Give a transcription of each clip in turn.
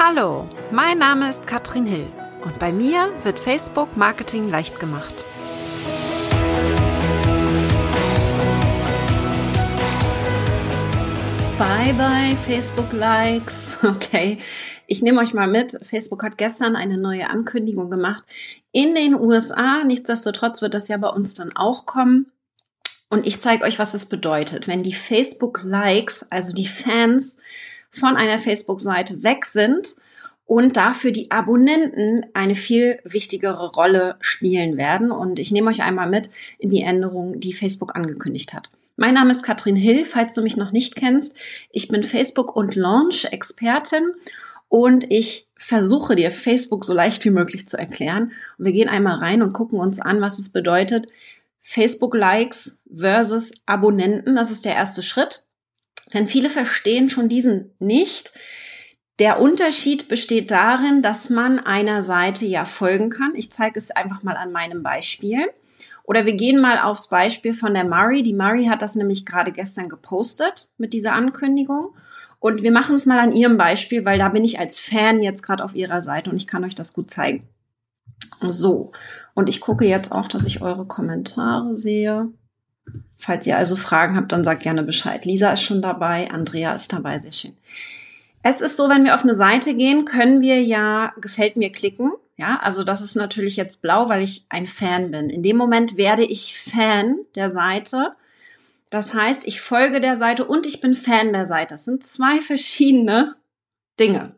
Hallo, mein Name ist Katrin Hill und bei mir wird Facebook Marketing leicht gemacht. Bye bye Facebook Likes. Okay, ich nehme euch mal mit. Facebook hat gestern eine neue Ankündigung gemacht in den USA. Nichtsdestotrotz wird das ja bei uns dann auch kommen. Und ich zeige euch, was es bedeutet, wenn die Facebook Likes, also die Fans, von einer Facebook-Seite weg sind und dafür die Abonnenten eine viel wichtigere Rolle spielen werden. Und ich nehme euch einmal mit in die Änderungen, die Facebook angekündigt hat. Mein Name ist Katrin Hill, falls du mich noch nicht kennst. Ich bin Facebook- und Launch-Expertin und ich versuche dir Facebook so leicht wie möglich zu erklären. Und wir gehen einmal rein und gucken uns an, was es bedeutet. Facebook-Likes versus Abonnenten, das ist der erste Schritt. Denn viele verstehen schon diesen nicht. Der Unterschied besteht darin, dass man einer Seite ja folgen kann. Ich zeige es einfach mal an meinem Beispiel. Oder wir gehen mal aufs Beispiel von der Murray. Die Murray hat das nämlich gerade gestern gepostet mit dieser Ankündigung. Und wir machen es mal an ihrem Beispiel, weil da bin ich als Fan jetzt gerade auf ihrer Seite und ich kann euch das gut zeigen. So, und ich gucke jetzt auch, dass ich eure Kommentare sehe. Falls ihr also Fragen habt, dann sagt gerne Bescheid. Lisa ist schon dabei, Andrea ist dabei, sehr schön. Es ist so, wenn wir auf eine Seite gehen, können wir ja gefällt mir klicken. Ja, also das ist natürlich jetzt blau, weil ich ein Fan bin. In dem Moment werde ich Fan der Seite. Das heißt, ich folge der Seite und ich bin Fan der Seite. Das sind zwei verschiedene Dinge.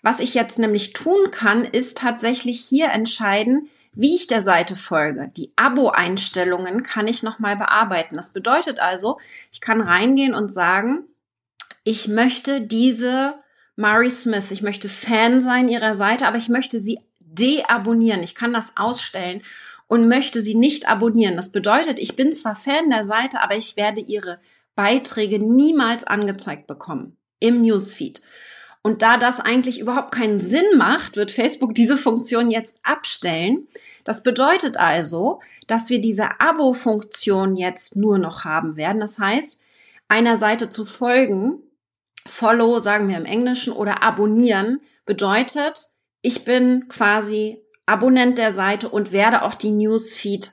Was ich jetzt nämlich tun kann, ist tatsächlich hier entscheiden, wie ich der Seite folge. Die Abo-Einstellungen kann ich nochmal bearbeiten. Das bedeutet also, ich kann reingehen und sagen, ich möchte diese Mari Smith, ich möchte Fan sein ihrer Seite, aber ich möchte sie deabonnieren. Ich kann das ausstellen und möchte sie nicht abonnieren. Das bedeutet, ich bin zwar Fan der Seite, aber ich werde ihre Beiträge niemals angezeigt bekommen im Newsfeed. Und da das eigentlich überhaupt keinen Sinn macht, wird Facebook diese Funktion jetzt abstellen. Das bedeutet also, dass wir diese Abo-Funktion jetzt nur noch haben werden. Das heißt, einer Seite zu folgen, Follow sagen wir im Englischen oder abonnieren, bedeutet, ich bin quasi Abonnent der Seite und werde auch die Newsfeed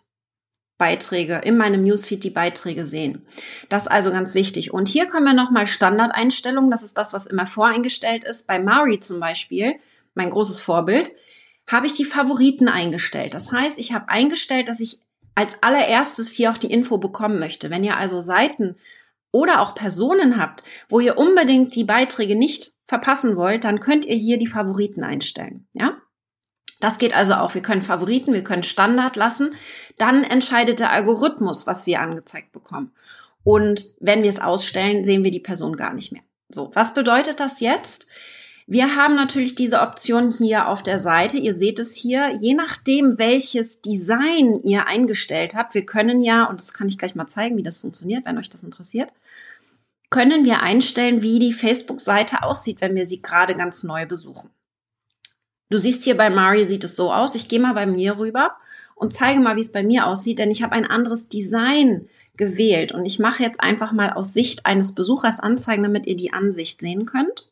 Beiträge, in meinem Newsfeed die Beiträge sehen. Das ist also ganz wichtig. Und hier kommen wir nochmal Standardeinstellungen. Das ist das, was immer voreingestellt ist. Bei Mari zum Beispiel, mein großes Vorbild, habe ich die Favoriten eingestellt. Das heißt, ich habe eingestellt, dass ich als allererstes hier auch die Info bekommen möchte. Wenn ihr also Seiten oder auch Personen habt, wo ihr unbedingt die Beiträge nicht verpassen wollt, dann könnt ihr hier die Favoriten einstellen. Ja? Das geht also auch. Wir können Favoriten, wir können Standard lassen. Dann entscheidet der Algorithmus, was wir angezeigt bekommen. Und wenn wir es ausstellen, sehen wir die Person gar nicht mehr. So, was bedeutet das jetzt? Wir haben natürlich diese Option hier auf der Seite. Ihr seht es hier. Je nachdem, welches Design ihr eingestellt habt, wir können ja, und das kann ich gleich mal zeigen, wie das funktioniert, wenn euch das interessiert, können wir einstellen, wie die Facebook-Seite aussieht, wenn wir sie gerade ganz neu besuchen. Du siehst hier bei Mari sieht es so aus. Ich gehe mal bei mir rüber und zeige mal, wie es bei mir aussieht, denn ich habe ein anderes Design gewählt und ich mache jetzt einfach mal aus Sicht eines Besuchers anzeigen, damit ihr die Ansicht sehen könnt.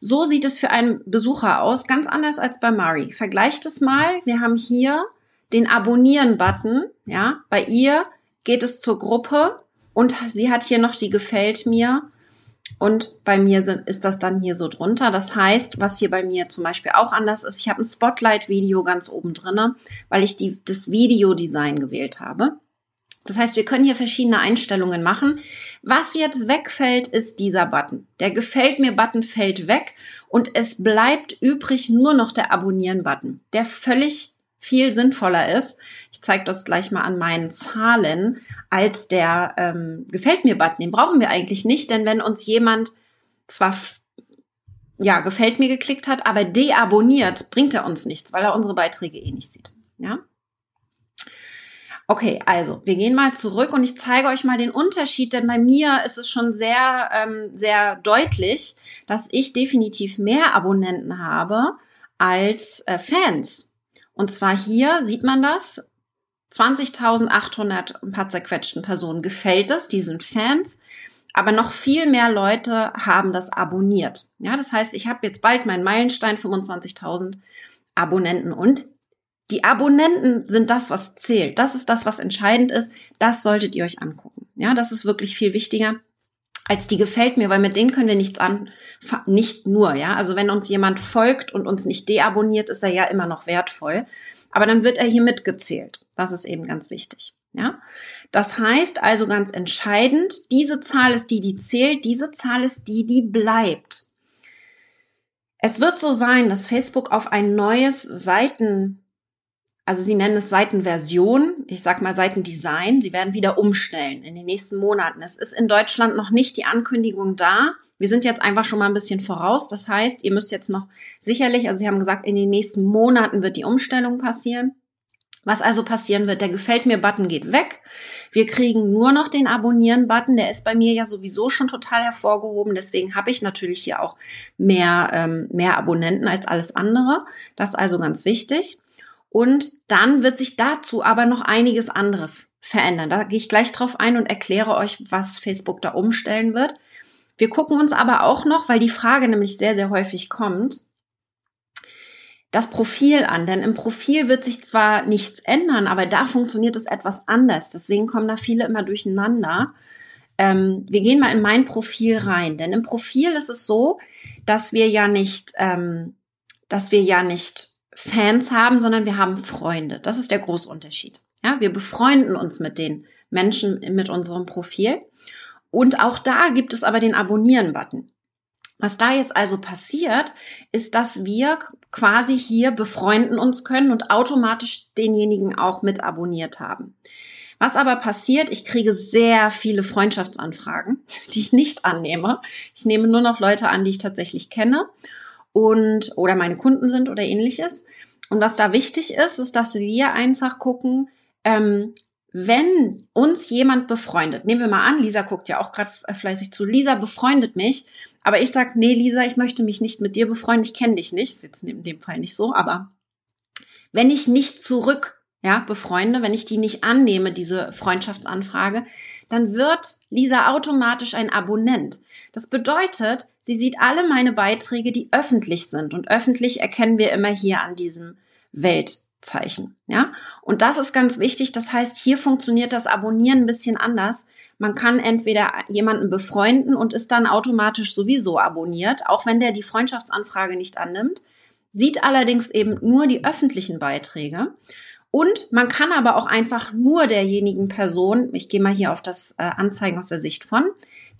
So sieht es für einen Besucher aus, ganz anders als bei Mari. Vergleicht es mal. Wir haben hier den Abonnieren-Button. Ja, bei ihr geht es zur Gruppe und sie hat hier noch die Gefällt mir und bei mir sind, ist das dann hier so drunter. Das heißt, was hier bei mir zum Beispiel auch anders ist, ich habe ein Spotlight-Video ganz oben drinne, weil ich die, das Videodesign gewählt habe. Das heißt, wir können hier verschiedene Einstellungen machen. Was jetzt wegfällt, ist dieser Button. Der Gefällt mir Button fällt weg und es bleibt übrig nur noch der Abonnieren Button, der völlig viel sinnvoller ist, ich zeige das gleich mal an meinen Zahlen, als der ähm, Gefällt mir-Button. Den brauchen wir eigentlich nicht, denn wenn uns jemand zwar ja, gefällt mir geklickt hat, aber deabonniert, bringt er uns nichts, weil er unsere Beiträge eh nicht sieht. Ja? Okay, also wir gehen mal zurück und ich zeige euch mal den Unterschied, denn bei mir ist es schon sehr, ähm, sehr deutlich, dass ich definitiv mehr Abonnenten habe als äh, Fans. Und zwar hier sieht man das. 20.800 ein paar zerquetschten Personen gefällt es, die sind Fans. aber noch viel mehr Leute haben das abonniert. Ja, das heißt, ich habe jetzt bald meinen Meilenstein 25.000 Abonnenten und die Abonnenten sind das, was zählt. Das ist das, was entscheidend ist. Das solltet ihr euch angucken. Ja, das ist wirklich viel wichtiger als die gefällt mir, weil mit denen können wir nichts an, nicht nur, ja. Also wenn uns jemand folgt und uns nicht deabonniert, ist er ja immer noch wertvoll. Aber dann wird er hier mitgezählt. Das ist eben ganz wichtig. Ja, das heißt also ganz entscheidend, diese Zahl ist die, die zählt, diese Zahl ist die, die bleibt. Es wird so sein, dass Facebook auf ein neues Seiten also sie nennen es Seitenversion, ich sag mal Seitendesign. Sie werden wieder umstellen in den nächsten Monaten. Es ist in Deutschland noch nicht die Ankündigung da. Wir sind jetzt einfach schon mal ein bisschen voraus. Das heißt, ihr müsst jetzt noch sicherlich, also sie haben gesagt, in den nächsten Monaten wird die Umstellung passieren. Was also passieren wird, der Gefällt mir-Button geht weg. Wir kriegen nur noch den Abonnieren-Button. Der ist bei mir ja sowieso schon total hervorgehoben. Deswegen habe ich natürlich hier auch mehr, ähm, mehr Abonnenten als alles andere. Das ist also ganz wichtig. Und dann wird sich dazu aber noch einiges anderes verändern. Da gehe ich gleich drauf ein und erkläre euch, was Facebook da umstellen wird. Wir gucken uns aber auch noch, weil die Frage nämlich sehr, sehr häufig kommt, das Profil an. Denn im Profil wird sich zwar nichts ändern, aber da funktioniert es etwas anders. Deswegen kommen da viele immer durcheinander. Ähm, wir gehen mal in mein Profil rein. Denn im Profil ist es so, dass wir ja nicht, ähm, dass wir ja nicht Fans haben, sondern wir haben Freunde. Das ist der große Unterschied. Ja, wir befreunden uns mit den Menschen mit unserem Profil. Und auch da gibt es aber den Abonnieren-Button. Was da jetzt also passiert, ist, dass wir quasi hier befreunden uns können und automatisch denjenigen auch mit abonniert haben. Was aber passiert, ich kriege sehr viele Freundschaftsanfragen, die ich nicht annehme. Ich nehme nur noch Leute an, die ich tatsächlich kenne und oder meine Kunden sind oder ähnliches. Und was da wichtig ist, ist, dass wir einfach gucken, ähm, wenn uns jemand befreundet, nehmen wir mal an, Lisa guckt ja auch gerade fleißig zu, Lisa befreundet mich, aber ich sag, nee, Lisa, ich möchte mich nicht mit dir befreunden, ich kenne dich nicht, ist jetzt in dem Fall nicht so, aber wenn ich nicht zurück ja, befreunde, wenn ich die nicht annehme, diese Freundschaftsanfrage, dann wird Lisa automatisch ein Abonnent. Das bedeutet, sie sieht alle meine Beiträge, die öffentlich sind. Und öffentlich erkennen wir immer hier an diesem Weltzeichen. Ja, und das ist ganz wichtig. Das heißt, hier funktioniert das Abonnieren ein bisschen anders. Man kann entweder jemanden befreunden und ist dann automatisch sowieso abonniert, auch wenn der die Freundschaftsanfrage nicht annimmt, sieht allerdings eben nur die öffentlichen Beiträge. Und man kann aber auch einfach nur derjenigen Person, ich gehe mal hier auf das äh, Anzeigen aus der Sicht von,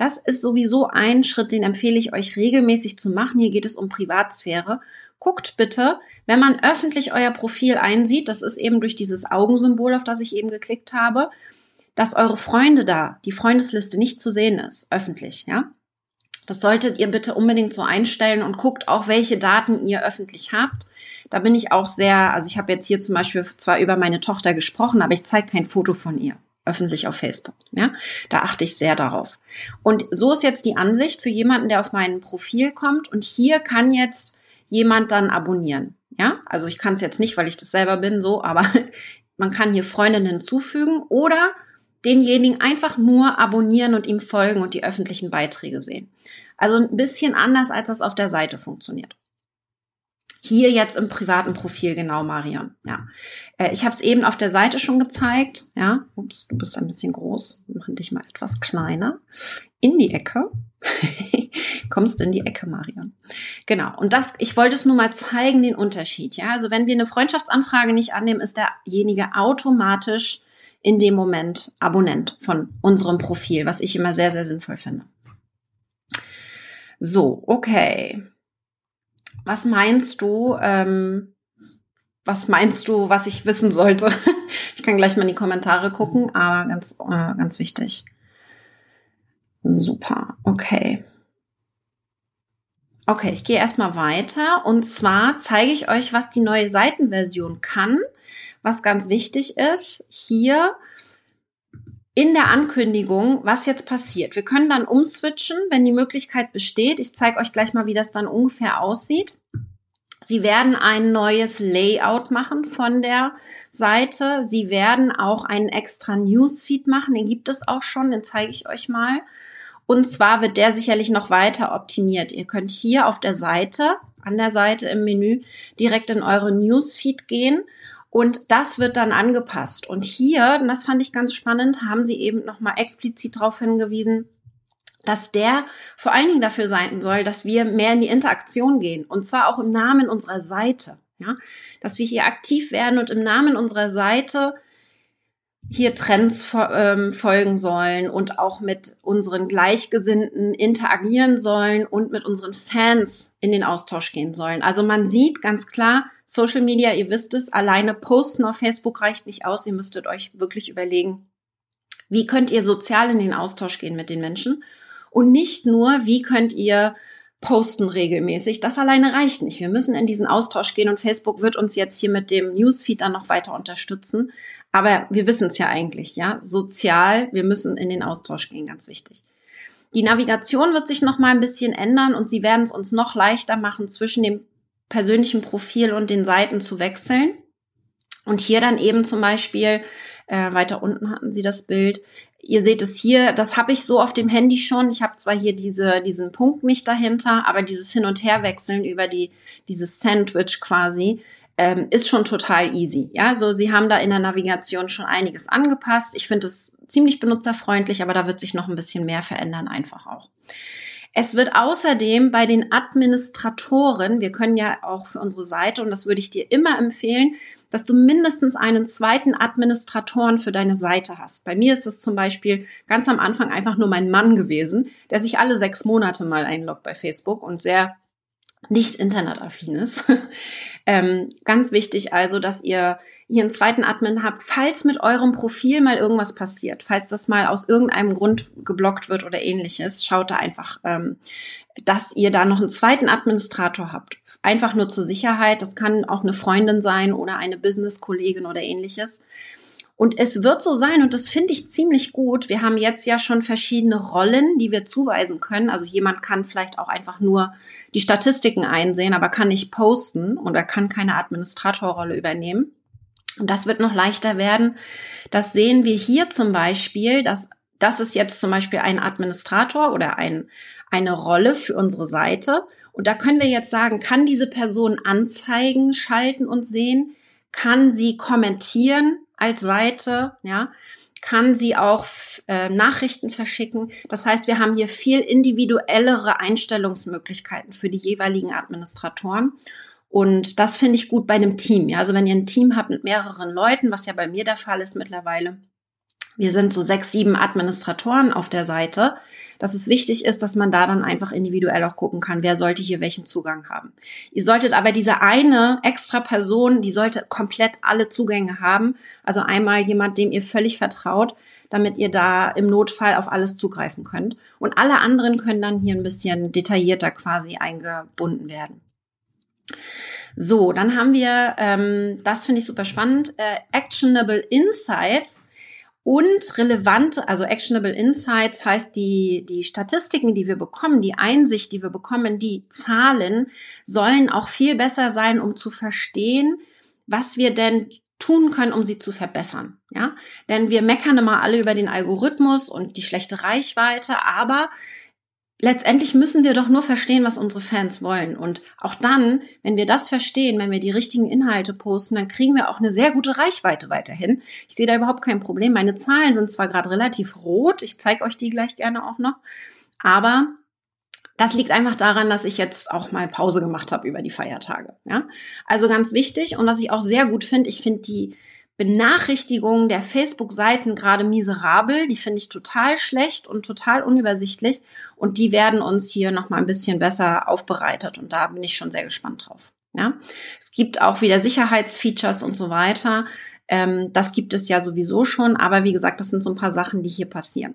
das ist sowieso ein Schritt, den empfehle ich euch regelmäßig zu machen. Hier geht es um Privatsphäre. Guckt bitte, wenn man öffentlich euer Profil einsieht, das ist eben durch dieses Augensymbol, auf das ich eben geklickt habe, dass eure Freunde da, die Freundesliste nicht zu sehen ist, öffentlich, ja. Das solltet ihr bitte unbedingt so einstellen und guckt auch, welche Daten ihr öffentlich habt. Da bin ich auch sehr, also ich habe jetzt hier zum Beispiel zwar über meine Tochter gesprochen, aber ich zeige kein Foto von ihr öffentlich auf Facebook. Ja, da achte ich sehr darauf. Und so ist jetzt die Ansicht für jemanden, der auf mein Profil kommt. Und hier kann jetzt jemand dann abonnieren. Ja, also ich kann es jetzt nicht, weil ich das selber bin, so, aber man kann hier Freundinnen hinzufügen oder denjenigen einfach nur abonnieren und ihm folgen und die öffentlichen Beiträge sehen. Also ein bisschen anders, als das auf der Seite funktioniert. Hier jetzt im privaten Profil, genau, Marion. Ja. Äh, ich habe es eben auf der Seite schon gezeigt. Ja, ups, du bist ein bisschen groß. Wir machen dich mal etwas kleiner. In die Ecke. Kommst in die Ecke, Marion. Genau. Und das, ich wollte es nur mal zeigen, den Unterschied. Ja, also wenn wir eine Freundschaftsanfrage nicht annehmen, ist derjenige automatisch in dem Moment Abonnent von unserem Profil, was ich immer sehr, sehr sinnvoll finde. So, okay. Was meinst du, ähm, was meinst du, was ich wissen sollte? ich kann gleich mal in die Kommentare gucken, aber ganz, äh, ganz wichtig. Super, okay. Okay, ich gehe erstmal weiter und zwar zeige ich euch, was die neue Seitenversion kann. Was ganz wichtig ist, hier in der Ankündigung, was jetzt passiert. Wir können dann umswitchen, wenn die Möglichkeit besteht. Ich zeige euch gleich mal, wie das dann ungefähr aussieht. Sie werden ein neues Layout machen von der Seite. Sie werden auch einen extra Newsfeed machen. Den gibt es auch schon, den zeige ich euch mal. Und zwar wird der sicherlich noch weiter optimiert. Ihr könnt hier auf der Seite, an der Seite im Menü, direkt in eure Newsfeed gehen und das wird dann angepasst. Und hier, und das fand ich ganz spannend, haben sie eben nochmal explizit darauf hingewiesen, dass der vor allen Dingen dafür sein soll, dass wir mehr in die Interaktion gehen. Und zwar auch im Namen unserer Seite. Ja, dass wir hier aktiv werden und im Namen unserer Seite hier Trends ähm, folgen sollen und auch mit unseren Gleichgesinnten interagieren sollen und mit unseren Fans in den Austausch gehen sollen. Also man sieht ganz klar, Social Media, ihr wisst es, alleine posten auf Facebook reicht nicht aus. Ihr müsstet euch wirklich überlegen, wie könnt ihr sozial in den Austausch gehen mit den Menschen und nicht nur, wie könnt ihr posten regelmäßig. Das alleine reicht nicht. Wir müssen in diesen Austausch gehen und Facebook wird uns jetzt hier mit dem Newsfeed dann noch weiter unterstützen. Aber wir wissen es ja eigentlich, ja. Sozial, wir müssen in den Austausch gehen, ganz wichtig. Die Navigation wird sich noch mal ein bisschen ändern und sie werden es uns noch leichter machen, zwischen dem persönlichen Profil und den Seiten zu wechseln. Und hier dann eben zum Beispiel, äh, weiter unten hatten sie das Bild, Ihr seht es hier, das habe ich so auf dem Handy schon. Ich habe zwar hier diese, diesen Punkt nicht dahinter, aber dieses Hin- und Herwechseln über die, dieses Sandwich quasi, ähm, ist schon total easy. Ja, so Sie haben da in der Navigation schon einiges angepasst. Ich finde es ziemlich benutzerfreundlich, aber da wird sich noch ein bisschen mehr verändern einfach auch. Es wird außerdem bei den Administratoren, wir können ja auch für unsere Seite, und das würde ich dir immer empfehlen, dass du mindestens einen zweiten Administratoren für deine Seite hast. Bei mir ist es zum Beispiel ganz am Anfang einfach nur mein Mann gewesen, der sich alle sechs Monate mal einloggt bei Facebook und sehr nicht internetaffin ist. ähm, ganz wichtig also, dass ihr hier einen zweiten Admin habt, falls mit eurem Profil mal irgendwas passiert, falls das mal aus irgendeinem Grund geblockt wird oder ähnliches, schaut da einfach, ähm, dass ihr da noch einen zweiten Administrator habt. Einfach nur zur Sicherheit. Das kann auch eine Freundin sein oder eine Business-Kollegin oder ähnliches. Und es wird so sein, und das finde ich ziemlich gut. Wir haben jetzt ja schon verschiedene Rollen, die wir zuweisen können. Also jemand kann vielleicht auch einfach nur die Statistiken einsehen, aber kann nicht posten und er kann keine Administratorrolle übernehmen. Und das wird noch leichter werden. Das sehen wir hier zum Beispiel, dass das ist jetzt zum Beispiel ein Administrator oder ein, eine Rolle für unsere Seite. Und da können wir jetzt sagen, kann diese Person Anzeigen schalten und sehen? Kann sie kommentieren? als Seite, ja, kann sie auch äh, Nachrichten verschicken. Das heißt, wir haben hier viel individuellere Einstellungsmöglichkeiten für die jeweiligen Administratoren. Und das finde ich gut bei einem Team. Ja, also wenn ihr ein Team habt mit mehreren Leuten, was ja bei mir der Fall ist mittlerweile, wir sind so sechs, sieben Administratoren auf der Seite, dass es wichtig ist, dass man da dann einfach individuell auch gucken kann, wer sollte hier welchen Zugang haben. Ihr solltet aber diese eine extra Person, die sollte komplett alle Zugänge haben. Also einmal jemand, dem ihr völlig vertraut, damit ihr da im Notfall auf alles zugreifen könnt. Und alle anderen können dann hier ein bisschen detaillierter quasi eingebunden werden. So, dann haben wir, ähm, das finde ich super spannend, äh, Actionable Insights und relevante, also actionable insights heißt die, die Statistiken, die wir bekommen, die Einsicht, die wir bekommen, die Zahlen sollen auch viel besser sein, um zu verstehen, was wir denn tun können, um sie zu verbessern. Ja, denn wir meckern immer alle über den Algorithmus und die schlechte Reichweite, aber letztendlich müssen wir doch nur verstehen, was unsere Fans wollen. Und auch dann, wenn wir das verstehen, wenn wir die richtigen Inhalte posten, dann kriegen wir auch eine sehr gute Reichweite weiterhin. Ich sehe da überhaupt kein Problem. Meine Zahlen sind zwar gerade relativ rot, ich zeige euch die gleich gerne auch noch, aber das liegt einfach daran, dass ich jetzt auch mal Pause gemacht habe über die Feiertage. Ja? Also ganz wichtig und was ich auch sehr gut finde, ich finde die Benachrichtigungen der Facebook-Seiten gerade miserabel. Die finde ich total schlecht und total unübersichtlich. Und die werden uns hier nochmal ein bisschen besser aufbereitet. Und da bin ich schon sehr gespannt drauf. Ja, es gibt auch wieder Sicherheitsfeatures und so weiter. Ähm, das gibt es ja sowieso schon. Aber wie gesagt, das sind so ein paar Sachen, die hier passieren.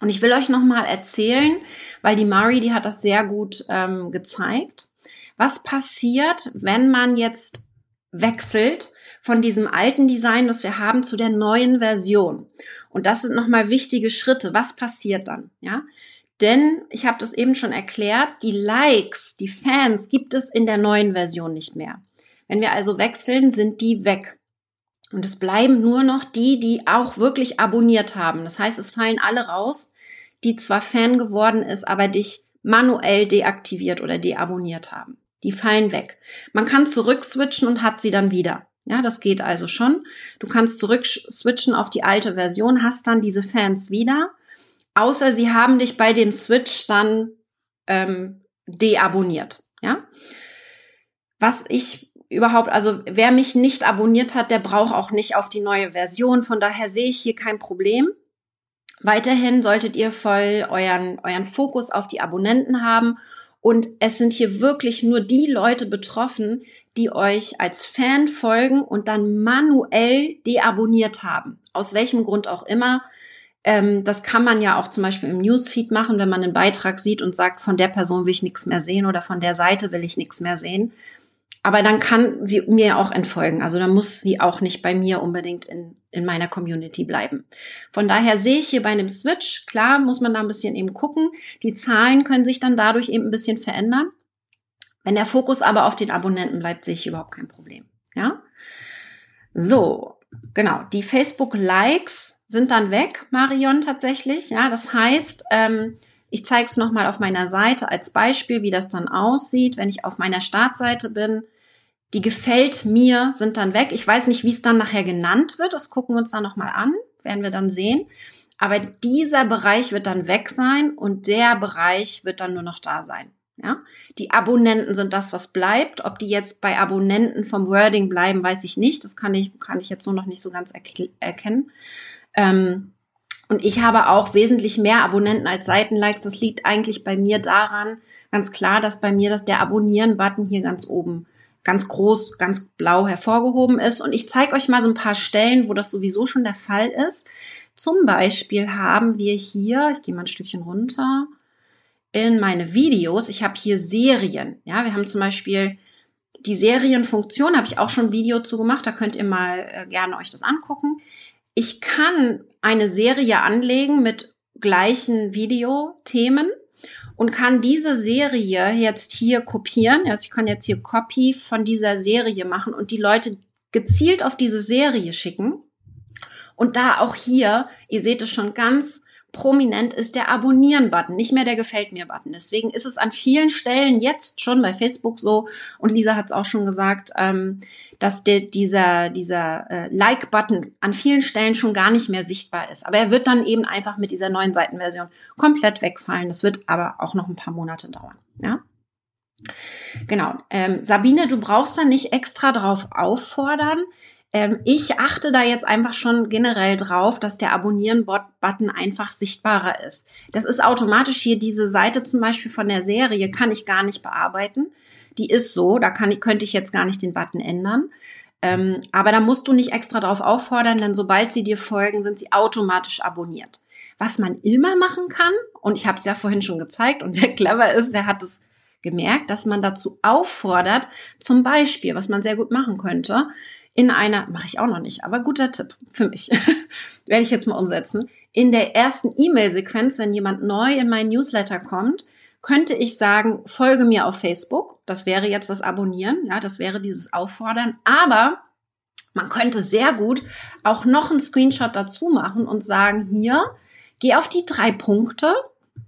Und ich will euch nochmal erzählen, weil die Mari, die hat das sehr gut ähm, gezeigt. Was passiert, wenn man jetzt wechselt von diesem alten Design, das wir haben, zu der neuen Version. Und das sind nochmal wichtige Schritte. Was passiert dann? Ja, denn ich habe das eben schon erklärt, die Likes, die Fans gibt es in der neuen Version nicht mehr. Wenn wir also wechseln, sind die weg. Und es bleiben nur noch die, die auch wirklich abonniert haben. Das heißt, es fallen alle raus, die zwar Fan geworden ist, aber dich manuell deaktiviert oder deabonniert haben. Die fallen weg. Man kann zurückswitchen und hat sie dann wieder. Ja, das geht also schon. Du kannst zurückswitchen auf die alte Version, hast dann diese Fans wieder. Außer sie haben dich bei dem Switch dann ähm, deabonniert. Ja. Was ich überhaupt, also wer mich nicht abonniert hat, der braucht auch nicht auf die neue Version. Von daher sehe ich hier kein Problem. Weiterhin solltet ihr voll euren, euren Fokus auf die Abonnenten haben. Und es sind hier wirklich nur die Leute betroffen, die euch als Fan folgen und dann manuell deabonniert haben. Aus welchem Grund auch immer. Ähm, das kann man ja auch zum Beispiel im Newsfeed machen, wenn man einen Beitrag sieht und sagt, von der Person will ich nichts mehr sehen oder von der Seite will ich nichts mehr sehen. Aber dann kann sie mir auch entfolgen. Also dann muss sie auch nicht bei mir unbedingt in, in meiner Community bleiben. Von daher sehe ich hier bei einem Switch, klar muss man da ein bisschen eben gucken. Die Zahlen können sich dann dadurch eben ein bisschen verändern. Wenn der Fokus aber auf den Abonnenten bleibt, sehe ich überhaupt kein Problem. Ja? So, genau. Die Facebook-Likes sind dann weg, Marion, tatsächlich. Ja, das heißt, ähm, ich zeige es nochmal auf meiner Seite als Beispiel, wie das dann aussieht, wenn ich auf meiner Startseite bin die gefällt mir, sind dann weg. Ich weiß nicht, wie es dann nachher genannt wird. Das gucken wir uns dann nochmal an, werden wir dann sehen. Aber dieser Bereich wird dann weg sein und der Bereich wird dann nur noch da sein. Ja, die Abonnenten sind das, was bleibt. Ob die jetzt bei Abonnenten vom Wording bleiben, weiß ich nicht. Das kann ich, kann ich jetzt so noch nicht so ganz erkennen. Ähm, und ich habe auch wesentlich mehr Abonnenten als Seitenlikes. Das liegt eigentlich bei mir daran, ganz klar, dass bei mir das der Abonnieren-Button hier ganz oben ganz groß, ganz blau hervorgehoben ist. Und ich zeige euch mal so ein paar Stellen, wo das sowieso schon der Fall ist. Zum Beispiel haben wir hier, ich gehe mal ein Stückchen runter, in meine Videos. Ich habe hier Serien. Ja, wir haben zum Beispiel die Serienfunktion, habe ich auch schon ein Video zu gemacht. Da könnt ihr mal äh, gerne euch das angucken. Ich kann eine Serie anlegen mit gleichen Videothemen und kann diese Serie jetzt hier kopieren. Also ich kann jetzt hier Copy von dieser Serie machen und die Leute gezielt auf diese Serie schicken. Und da auch hier, ihr seht es schon ganz prominent ist der Abonnieren-Button, nicht mehr der Gefällt mir-Button. Deswegen ist es an vielen Stellen jetzt schon bei Facebook so, und Lisa hat es auch schon gesagt, ähm, dass der, dieser, dieser äh, Like-Button an vielen Stellen schon gar nicht mehr sichtbar ist. Aber er wird dann eben einfach mit dieser neuen Seitenversion komplett wegfallen. Das wird aber auch noch ein paar Monate dauern. Ja? Genau. Ähm, Sabine, du brauchst da nicht extra drauf auffordern. Ähm, ich achte da jetzt einfach schon generell drauf, dass der Abonnieren-Button einfach sichtbarer ist. Das ist automatisch hier diese Seite zum Beispiel von der Serie, kann ich gar nicht bearbeiten. Die ist so, da kann ich, könnte ich jetzt gar nicht den Button ändern. Ähm, aber da musst du nicht extra drauf auffordern, denn sobald sie dir folgen, sind sie automatisch abonniert. Was man immer machen kann, und ich habe es ja vorhin schon gezeigt, und wer clever ist, der hat es gemerkt, dass man dazu auffordert, zum Beispiel, was man sehr gut machen könnte, in einer, mache ich auch noch nicht, aber guter Tipp für mich, werde ich jetzt mal umsetzen. In der ersten E-Mail-Sequenz, wenn jemand neu in mein Newsletter kommt, könnte ich sagen, folge mir auf Facebook. Das wäre jetzt das Abonnieren, ja, das wäre dieses Auffordern. Aber man könnte sehr gut auch noch einen Screenshot dazu machen und sagen, hier, geh auf die drei Punkte.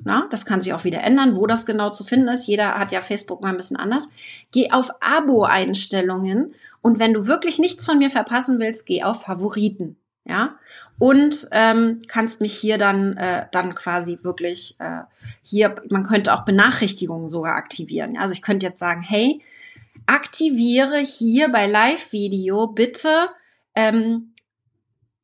Na, das kann sich auch wieder ändern, wo das genau zu finden ist. Jeder hat ja Facebook mal ein bisschen anders. Geh auf Abo-Einstellungen und wenn du wirklich nichts von mir verpassen willst, geh auf Favoriten. Ja, und ähm, kannst mich hier dann, äh, dann quasi wirklich äh, hier, man könnte auch Benachrichtigungen sogar aktivieren. Ja? Also ich könnte jetzt sagen, hey, aktiviere hier bei Live-Video bitte ähm,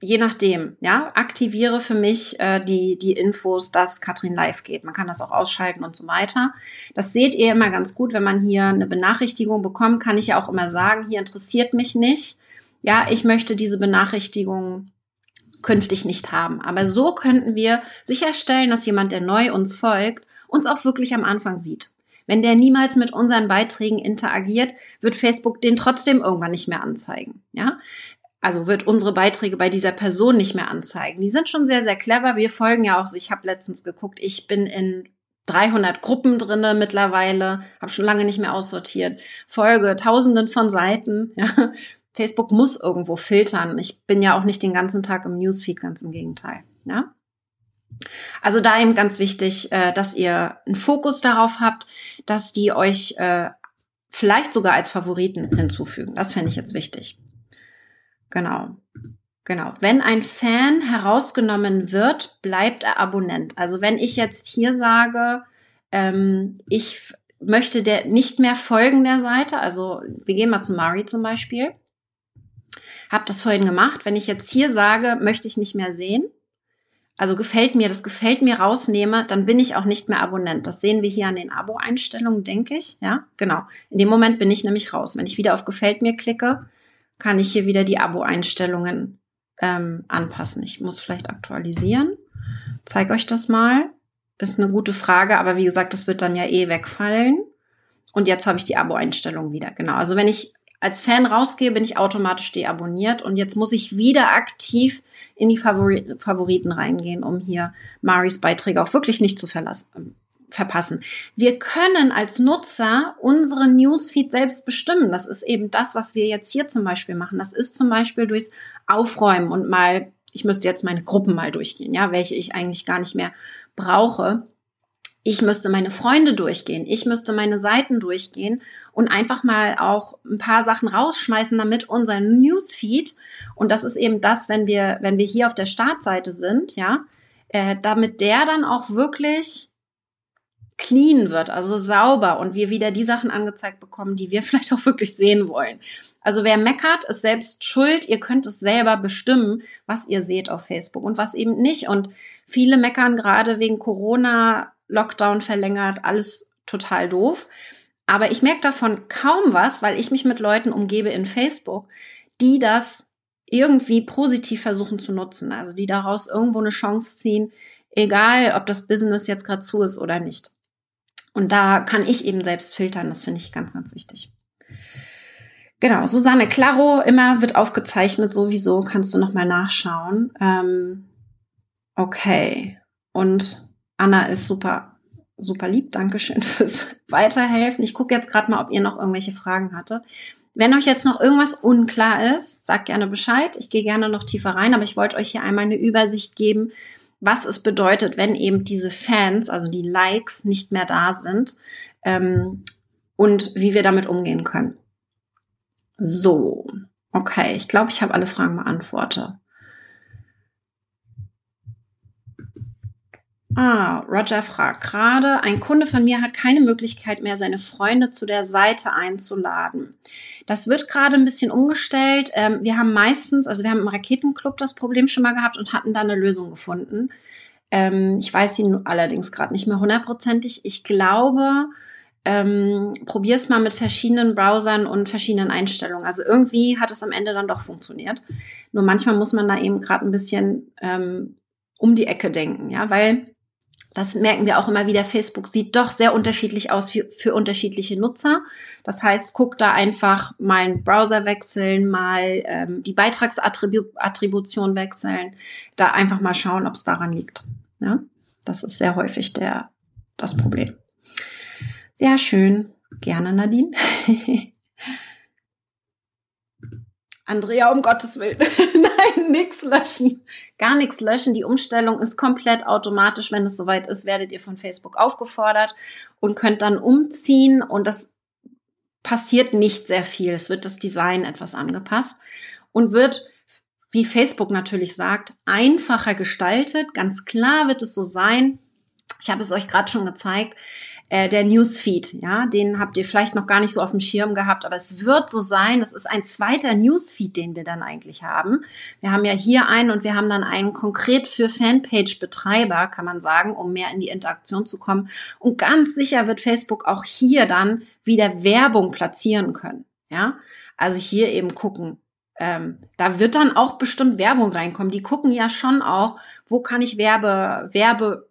je nachdem, ja, aktiviere für mich äh, die, die Infos, dass Katrin live geht. Man kann das auch ausschalten und so weiter. Das seht ihr immer ganz gut, wenn man hier eine Benachrichtigung bekommt, kann ich ja auch immer sagen, hier interessiert mich nicht. Ja, ich möchte diese Benachrichtigung künftig nicht haben. Aber so könnten wir sicherstellen, dass jemand, der neu uns folgt, uns auch wirklich am Anfang sieht. Wenn der niemals mit unseren Beiträgen interagiert, wird Facebook den trotzdem irgendwann nicht mehr anzeigen. Ja, also wird unsere Beiträge bei dieser Person nicht mehr anzeigen. Die sind schon sehr, sehr clever. Wir folgen ja auch, ich habe letztens geguckt, ich bin in 300 Gruppen drinne mittlerweile, habe schon lange nicht mehr aussortiert, folge tausenden von Seiten. Ja. Facebook muss irgendwo filtern. Ich bin ja auch nicht den ganzen Tag im Newsfeed, ganz im Gegenteil. Ja. Also da eben ganz wichtig, äh, dass ihr einen Fokus darauf habt, dass die euch äh, vielleicht sogar als Favoriten hinzufügen. Das fände ich jetzt wichtig. Genau. Genau. Wenn ein Fan herausgenommen wird, bleibt er Abonnent. Also wenn ich jetzt hier sage, ähm, ich möchte der nicht mehr folgen der Seite, also wir gehen mal zu Mari zum Beispiel, habe das vorhin gemacht. Wenn ich jetzt hier sage, möchte ich nicht mehr sehen, also gefällt mir, das gefällt mir rausnehme, dann bin ich auch nicht mehr Abonnent. Das sehen wir hier an den Abo-Einstellungen, denke ich. Ja, genau. In dem Moment bin ich nämlich raus. Wenn ich wieder auf gefällt mir klicke, kann ich hier wieder die Abo-Einstellungen ähm, anpassen? Ich muss vielleicht aktualisieren. Zeige euch das mal. Ist eine gute Frage, aber wie gesagt, das wird dann ja eh wegfallen. Und jetzt habe ich die Abo-Einstellung wieder. Genau. Also wenn ich als Fan rausgehe, bin ich automatisch deabonniert und jetzt muss ich wieder aktiv in die Favori Favoriten reingehen, um hier Maris Beiträge auch wirklich nicht zu verlassen, verpassen. Wir können als Nutzer unseren Newsfeed selbst bestimmen. Das ist eben das, was wir jetzt hier zum Beispiel machen. Das ist zum Beispiel durchs Aufräumen und mal, ich müsste jetzt meine Gruppen mal durchgehen, ja, welche ich eigentlich gar nicht mehr brauche. Ich müsste meine Freunde durchgehen. Ich müsste meine Seiten durchgehen und einfach mal auch ein paar Sachen rausschmeißen, damit unser Newsfeed, und das ist eben das, wenn wir, wenn wir hier auf der Startseite sind, ja, äh, damit der dann auch wirklich clean wird, also sauber und wir wieder die Sachen angezeigt bekommen, die wir vielleicht auch wirklich sehen wollen. Also wer meckert, ist selbst schuld. Ihr könnt es selber bestimmen, was ihr seht auf Facebook und was eben nicht. Und viele meckern gerade wegen Corona, Lockdown verlängert, alles total doof. Aber ich merke davon kaum was, weil ich mich mit Leuten umgebe in Facebook, die das irgendwie positiv versuchen zu nutzen. Also die daraus irgendwo eine Chance ziehen, egal ob das Business jetzt gerade zu ist oder nicht. Und da kann ich eben selbst filtern. Das finde ich ganz, ganz wichtig. Genau, Susanne Claro, immer wird aufgezeichnet, sowieso, kannst du nochmal nachschauen. Ähm, okay. Und Anna ist super, super lieb. Dankeschön fürs Weiterhelfen. Ich gucke jetzt gerade mal, ob ihr noch irgendwelche Fragen hattet. Wenn euch jetzt noch irgendwas unklar ist, sagt gerne Bescheid. Ich gehe gerne noch tiefer rein, aber ich wollte euch hier einmal eine Übersicht geben, was es bedeutet, wenn eben diese Fans, also die Likes, nicht mehr da sind ähm, und wie wir damit umgehen können. So, okay, ich glaube, ich habe alle Fragen beantwortet. Ah, Roger fragt gerade, ein Kunde von mir hat keine Möglichkeit mehr, seine Freunde zu der Seite einzuladen. Das wird gerade ein bisschen umgestellt. Ähm, wir haben meistens, also wir haben im Raketenclub das Problem schon mal gehabt und hatten da eine Lösung gefunden. Ähm, ich weiß sie allerdings gerade nicht mehr hundertprozentig. Ich glaube, ähm, probier es mal mit verschiedenen Browsern und verschiedenen Einstellungen. Also irgendwie hat es am Ende dann doch funktioniert. Nur manchmal muss man da eben gerade ein bisschen ähm, um die Ecke denken, ja, weil das merken wir auch immer wieder. Facebook sieht doch sehr unterschiedlich aus für, für unterschiedliche Nutzer. Das heißt, guck da einfach mal einen Browser wechseln, mal ähm, die Beitragsattribution wechseln, da einfach mal schauen, ob es daran liegt. Ja, das ist sehr häufig der, das Problem. Sehr schön. Gerne, Nadine. Andrea, um Gottes Willen. Nix löschen. Gar nichts löschen. Die Umstellung ist komplett automatisch. Wenn es soweit ist, werdet ihr von Facebook aufgefordert und könnt dann umziehen und das passiert nicht sehr viel. Es wird das Design etwas angepasst und wird, wie Facebook natürlich sagt, einfacher gestaltet. Ganz klar wird es so sein. Ich habe es euch gerade schon gezeigt äh, der Newsfeed, ja, den habt ihr vielleicht noch gar nicht so auf dem Schirm gehabt, aber es wird so sein, es ist ein zweiter Newsfeed, den wir dann eigentlich haben. Wir haben ja hier einen und wir haben dann einen konkret für Fanpage-Betreiber, kann man sagen, um mehr in die Interaktion zu kommen. Und ganz sicher wird Facebook auch hier dann wieder Werbung platzieren können, ja. Also hier eben gucken, ähm, da wird dann auch bestimmt Werbung reinkommen. Die gucken ja schon auch, wo kann ich Werbe, Werbe,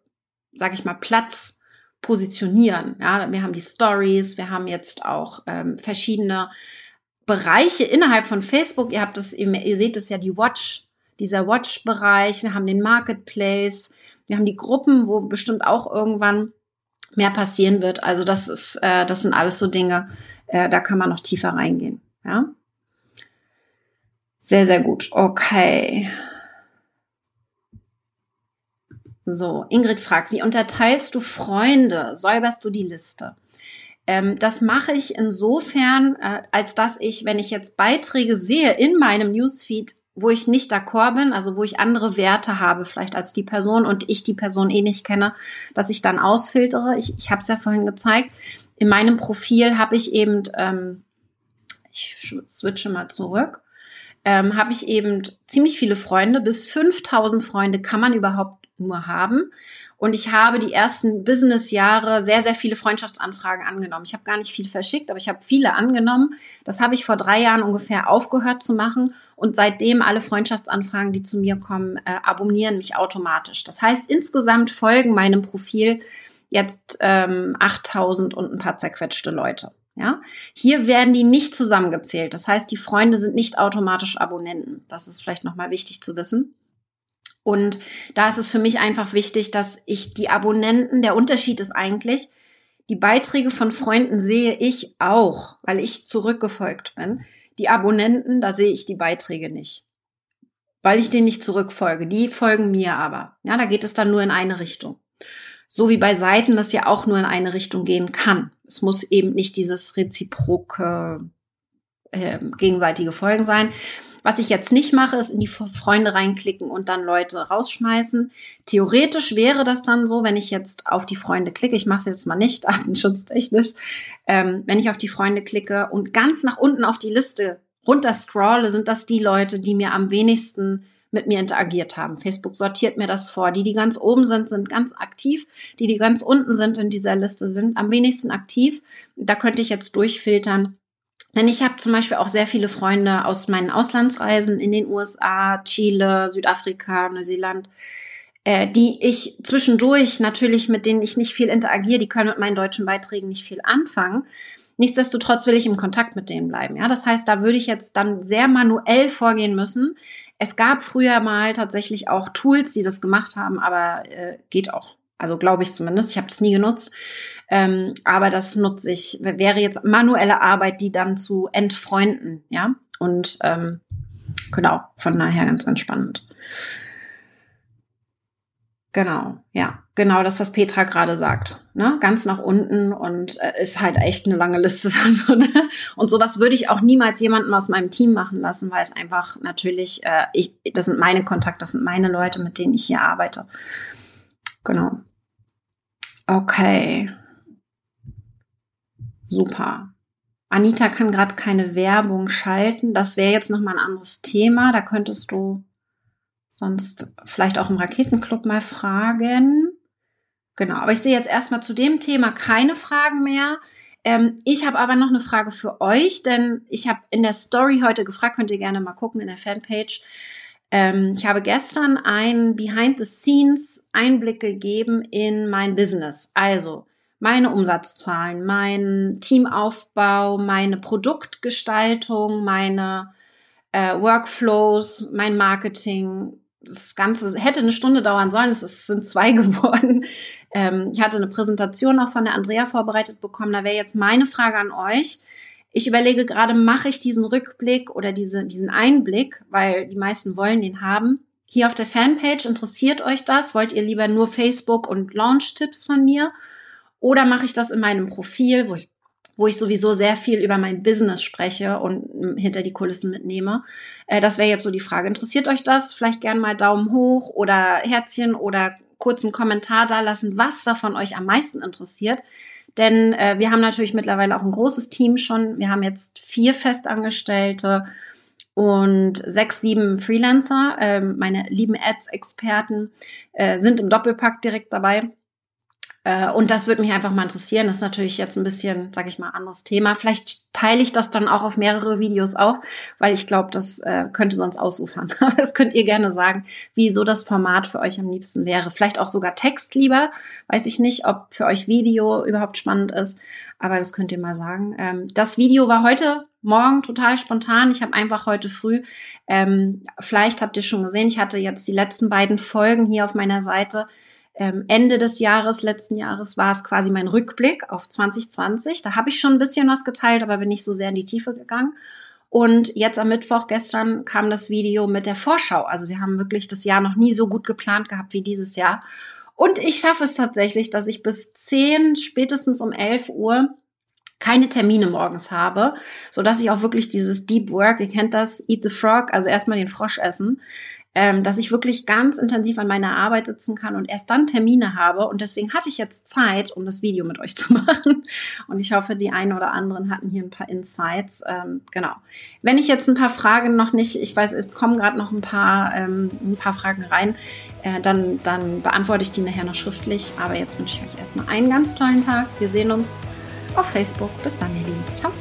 sag ich mal, Platz positionieren. Ja, wir haben die Stories, wir haben jetzt auch ähm, verschiedene Bereiche innerhalb von Facebook. Ihr habt das, ihr, seht es ja, die Watch, dieser Watch-Bereich. Wir haben den Marketplace. Wir haben die Gruppen, wo bestimmt auch irgendwann mehr passieren wird. Also das ist, äh, das sind alles so Dinge, äh, da kann man noch tiefer reingehen. Ja. Sehr, sehr gut. Okay. So, Ingrid fragt, wie unterteilst du Freunde? Säuberst du die Liste? Ähm, das mache ich insofern, äh, als dass ich, wenn ich jetzt Beiträge sehe in meinem Newsfeed, wo ich nicht d'accord bin, also wo ich andere Werte habe, vielleicht als die Person und ich die Person eh nicht kenne, dass ich dann ausfiltere. Ich, ich habe es ja vorhin gezeigt. In meinem Profil habe ich eben, ähm, ich switche mal zurück, ähm, habe ich eben ziemlich viele Freunde. Bis 5000 Freunde kann man überhaupt nur haben. Und ich habe die ersten Business-Jahre sehr, sehr viele Freundschaftsanfragen angenommen. Ich habe gar nicht viel verschickt, aber ich habe viele angenommen. Das habe ich vor drei Jahren ungefähr aufgehört zu machen. Und seitdem alle Freundschaftsanfragen, die zu mir kommen, äh, abonnieren mich automatisch. Das heißt, insgesamt folgen meinem Profil jetzt ähm, 8000 und ein paar zerquetschte Leute. Ja, hier werden die nicht zusammengezählt. Das heißt, die Freunde sind nicht automatisch Abonnenten. Das ist vielleicht nochmal wichtig zu wissen. Und da ist es für mich einfach wichtig, dass ich die Abonnenten, der Unterschied ist eigentlich, die Beiträge von Freunden sehe ich auch, weil ich zurückgefolgt bin. Die Abonnenten, da sehe ich die Beiträge nicht. Weil ich denen nicht zurückfolge. Die folgen mir aber. Ja, da geht es dann nur in eine Richtung. So wie bei Seiten das ja auch nur in eine Richtung gehen kann. Es muss eben nicht dieses reziproke äh, gegenseitige Folgen sein. Was ich jetzt nicht mache, ist in die Freunde reinklicken und dann Leute rausschmeißen. Theoretisch wäre das dann so, wenn ich jetzt auf die Freunde klicke, ich mache es jetzt mal nicht, artenschutztechnisch, ähm, wenn ich auf die Freunde klicke und ganz nach unten auf die Liste runter scrolle, sind das die Leute, die mir am wenigsten mit mir interagiert haben. Facebook sortiert mir das vor. Die, die ganz oben sind, sind ganz aktiv. Die, die ganz unten sind in dieser Liste, sind am wenigsten aktiv. Da könnte ich jetzt durchfiltern, denn ich habe zum Beispiel auch sehr viele Freunde aus meinen Auslandsreisen in den USA, Chile, Südafrika, Neuseeland, äh, die ich zwischendurch natürlich, mit denen ich nicht viel interagiere, die können mit meinen deutschen Beiträgen nicht viel anfangen. Nichtsdestotrotz will ich im Kontakt mit denen bleiben. Ja, das heißt, da würde ich jetzt dann sehr manuell vorgehen müssen. Es gab früher mal tatsächlich auch Tools, die das gemacht haben, aber äh, geht auch. Also glaube ich zumindest. Ich habe das nie genutzt. Ähm, aber das nutze ich, wäre jetzt manuelle Arbeit, die dann zu entfreunden, ja. Und ähm, genau, von daher ganz, ganz spannend. Genau, ja, genau das, was Petra gerade sagt. Ne? Ganz nach unten und äh, ist halt echt eine lange Liste. Also, ne? Und sowas würde ich auch niemals jemandem aus meinem Team machen lassen, weil es einfach natürlich, äh, ich, das sind meine Kontakte, das sind meine Leute, mit denen ich hier arbeite. Genau. Okay. Super. Anita kann gerade keine Werbung schalten. Das wäre jetzt nochmal ein anderes Thema. Da könntest du sonst vielleicht auch im Raketenclub mal fragen. Genau, aber ich sehe jetzt erstmal zu dem Thema keine Fragen mehr. Ähm, ich habe aber noch eine Frage für euch, denn ich habe in der Story heute gefragt, könnt ihr gerne mal gucken in der Fanpage. Ähm, ich habe gestern einen Behind-the-Scenes-Einblick gegeben in mein Business. Also, meine Umsatzzahlen, mein Teamaufbau, meine Produktgestaltung, meine äh, Workflows, mein Marketing. Das Ganze hätte eine Stunde dauern sollen, es sind zwei geworden. Ähm, ich hatte eine Präsentation auch von der Andrea vorbereitet bekommen. Da wäre jetzt meine Frage an euch. Ich überlege gerade, mache ich diesen Rückblick oder diese, diesen Einblick, weil die meisten wollen den haben. Hier auf der Fanpage interessiert euch das? Wollt ihr lieber nur Facebook und Launch-Tipps von mir? Oder mache ich das in meinem Profil, wo ich, wo ich sowieso sehr viel über mein Business spreche und hinter die Kulissen mitnehme? Äh, das wäre jetzt so die Frage. Interessiert euch das? Vielleicht gern mal Daumen hoch oder Herzchen oder kurzen Kommentar da lassen, was davon euch am meisten interessiert. Denn äh, wir haben natürlich mittlerweile auch ein großes Team schon. Wir haben jetzt vier Festangestellte und sechs, sieben Freelancer. Ähm, meine lieben Ads-Experten äh, sind im Doppelpack direkt dabei. Äh, und das würde mich einfach mal interessieren. Das ist natürlich jetzt ein bisschen, sag ich mal, anderes Thema. Vielleicht teile ich das dann auch auf mehrere Videos auf, weil ich glaube, das äh, könnte sonst ausufern. Aber das könnt ihr gerne sagen, wieso das Format für euch am liebsten wäre. Vielleicht auch sogar Text lieber. Weiß ich nicht, ob für euch Video überhaupt spannend ist. Aber das könnt ihr mal sagen. Ähm, das Video war heute Morgen total spontan. Ich habe einfach heute früh, ähm, vielleicht habt ihr schon gesehen, ich hatte jetzt die letzten beiden Folgen hier auf meiner Seite ähm, Ende des Jahres, letzten Jahres, war es quasi mein Rückblick auf 2020. Da habe ich schon ein bisschen was geteilt, aber bin nicht so sehr in die Tiefe gegangen. Und jetzt am Mittwoch gestern kam das Video mit der Vorschau. Also wir haben wirklich das Jahr noch nie so gut geplant gehabt wie dieses Jahr. Und ich schaffe es tatsächlich, dass ich bis 10, spätestens um 11 Uhr keine Termine morgens habe, so dass ich auch wirklich dieses Deep Work, ihr kennt das, Eat the Frog, also erstmal den Frosch essen, ähm, dass ich wirklich ganz intensiv an meiner Arbeit sitzen kann und erst dann Termine habe. Und deswegen hatte ich jetzt Zeit, um das Video mit euch zu machen. Und ich hoffe, die einen oder anderen hatten hier ein paar Insights. Ähm, genau. Wenn ich jetzt ein paar Fragen noch nicht, ich weiß, es kommen gerade noch ein paar, ähm, ein paar Fragen rein, äh, dann, dann beantworte ich die nachher noch schriftlich. Aber jetzt wünsche ich euch erstmal einen ganz tollen Tag. Wir sehen uns auf Facebook. Bis dann, ihr Lieben. Ciao.